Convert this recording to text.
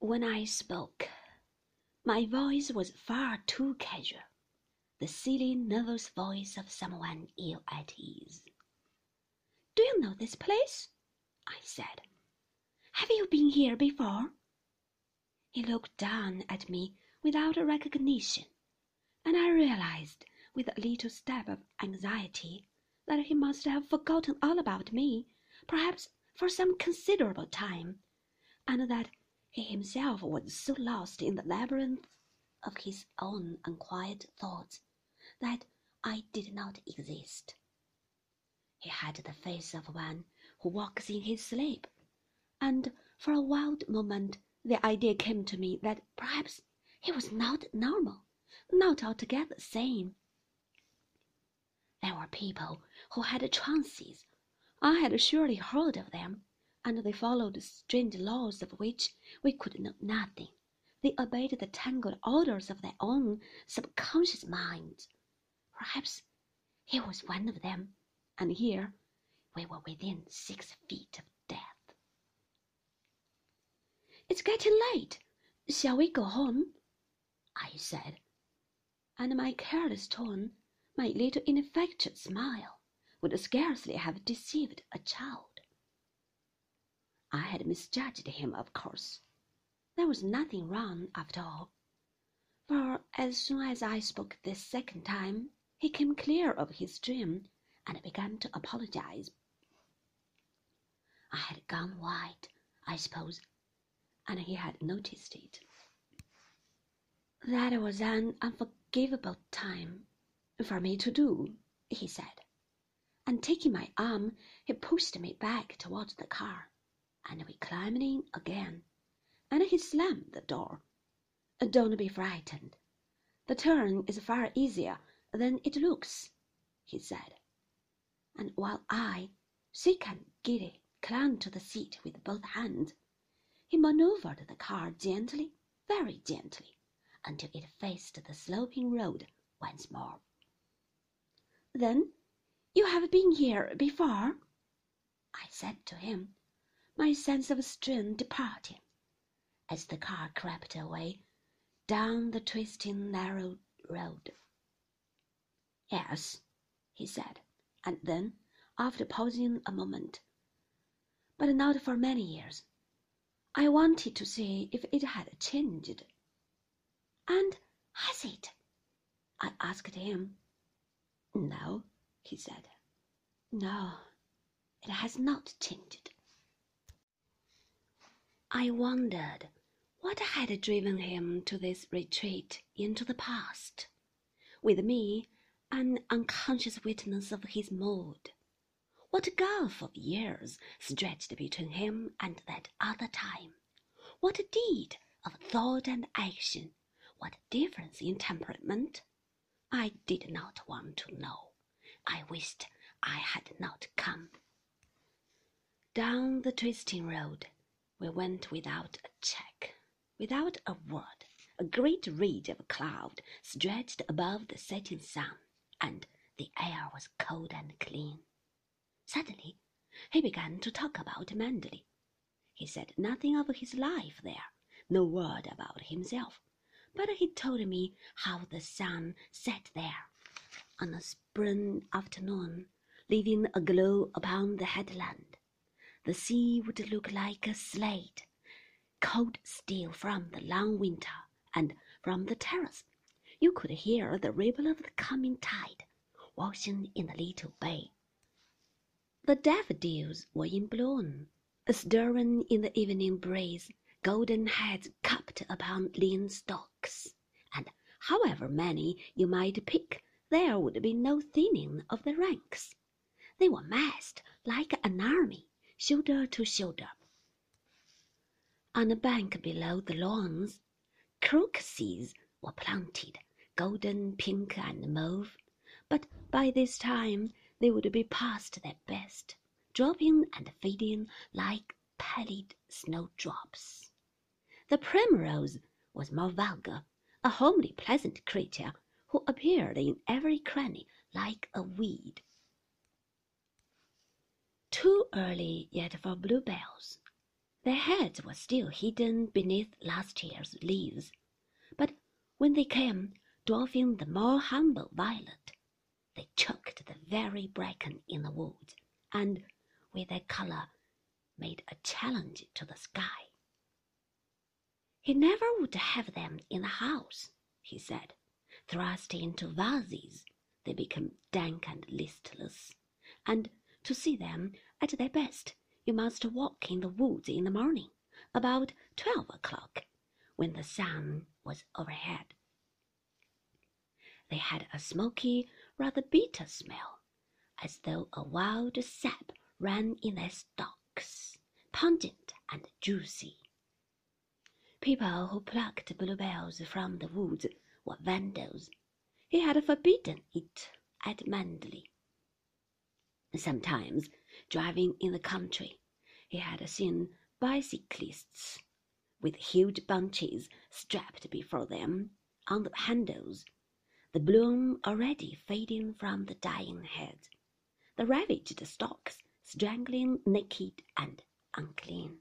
When I spoke, my voice was far too casual, the silly, nervous voice of someone ill at ease. Do you know this place? I said. Have you been here before? He looked down at me without recognition, and I realized with a little stab of anxiety that he must have forgotten all about me, perhaps for some considerable time, and that he himself was so lost in the labyrinth of his own unquiet thoughts that I did not exist. He had the face of one who walks in his sleep, and for a wild moment the idea came to me that perhaps he was not normal, not altogether sane. There were people who had trances. I had surely heard of them, and they followed strange laws of which we could know nothing. They obeyed the tangled orders of their own subconscious minds. Perhaps he was one of them, and here we were within six feet of death. It's getting late. Shall we go home? I said, and my careless tone, my little ineffectual smile, would scarcely have deceived a child. I had misjudged him, of course. There was nothing wrong, after all, for as soon as I spoke this second time, he came clear of his dream and began to apologize. I had gone white, I suppose, and he had noticed it. That was an unforgivable time for me to do, he said, and taking my arm, he pushed me back towards the car and we climbed in again, and he slammed the door. Don't be frightened. The turn is far easier than it looks, he said. And while I, sick and giddy, clung to the seat with both hands, he maneuvered the car gently, very gently, until it faced the sloping road once more. Then you have been here before? I said to him my sense of strain departing, as the car crept away down the twisting narrow road. Yes, he said, and then, after pausing a moment, but not for many years, I wanted to see if it had changed. And has it? I asked him. No, he said. No, it has not changed. I wondered what had driven him to this retreat into the past, with me an unconscious witness of his mood. What gulf of years stretched between him and that other time? What deed of thought and action? What difference in temperament? I did not want to know. I wished I had not come. Down the twisting road we went without a check, without a word. A great ridge of cloud stretched above the setting sun, and the air was cold and clean. Suddenly, he began to talk about Manderley. He said nothing of his life there, no word about himself, but he told me how the sun set there on a spring afternoon, leaving a glow upon the headland the sea would look like a slate, cold steel from the long winter, and from the terrace you could hear the ripple of the coming tide washing in the little bay. The daffodils were in bloom, stirring in the evening breeze, golden heads cupped upon lean stalks, and however many you might pick, there would be no thinning of the ranks. They were massed like an army shoulder to shoulder. On a bank below the lawns, crocuses were planted, golden, pink, and mauve, but by this time they would be past their best, dropping and fading like pallid snowdrops. The primrose was more vulgar, a homely, pleasant creature who appeared in every cranny like a weed too early yet for bluebells. Their heads were still hidden beneath last year's leaves, but when they came, dwarfing the more humble violet, they choked the very bracken in the woods, and, with their color, made a challenge to the sky. He never would have them in the house, he said. Thrust into vases, they become dank and listless, and to see them at their best, you must walk in the woods in the morning, about twelve o'clock, when the sun was overhead. They had a smoky, rather bitter smell, as though a wild sap ran in their stalks, pungent and juicy. People who plucked bluebells from the woods were vandals. He had forbidden it adamantly. Sometimes, driving in the country, he had seen bicyclists with huge bunches strapped before them on the handles, the bloom already fading from the dying heads, the ravaged stalks strangling naked and unclean.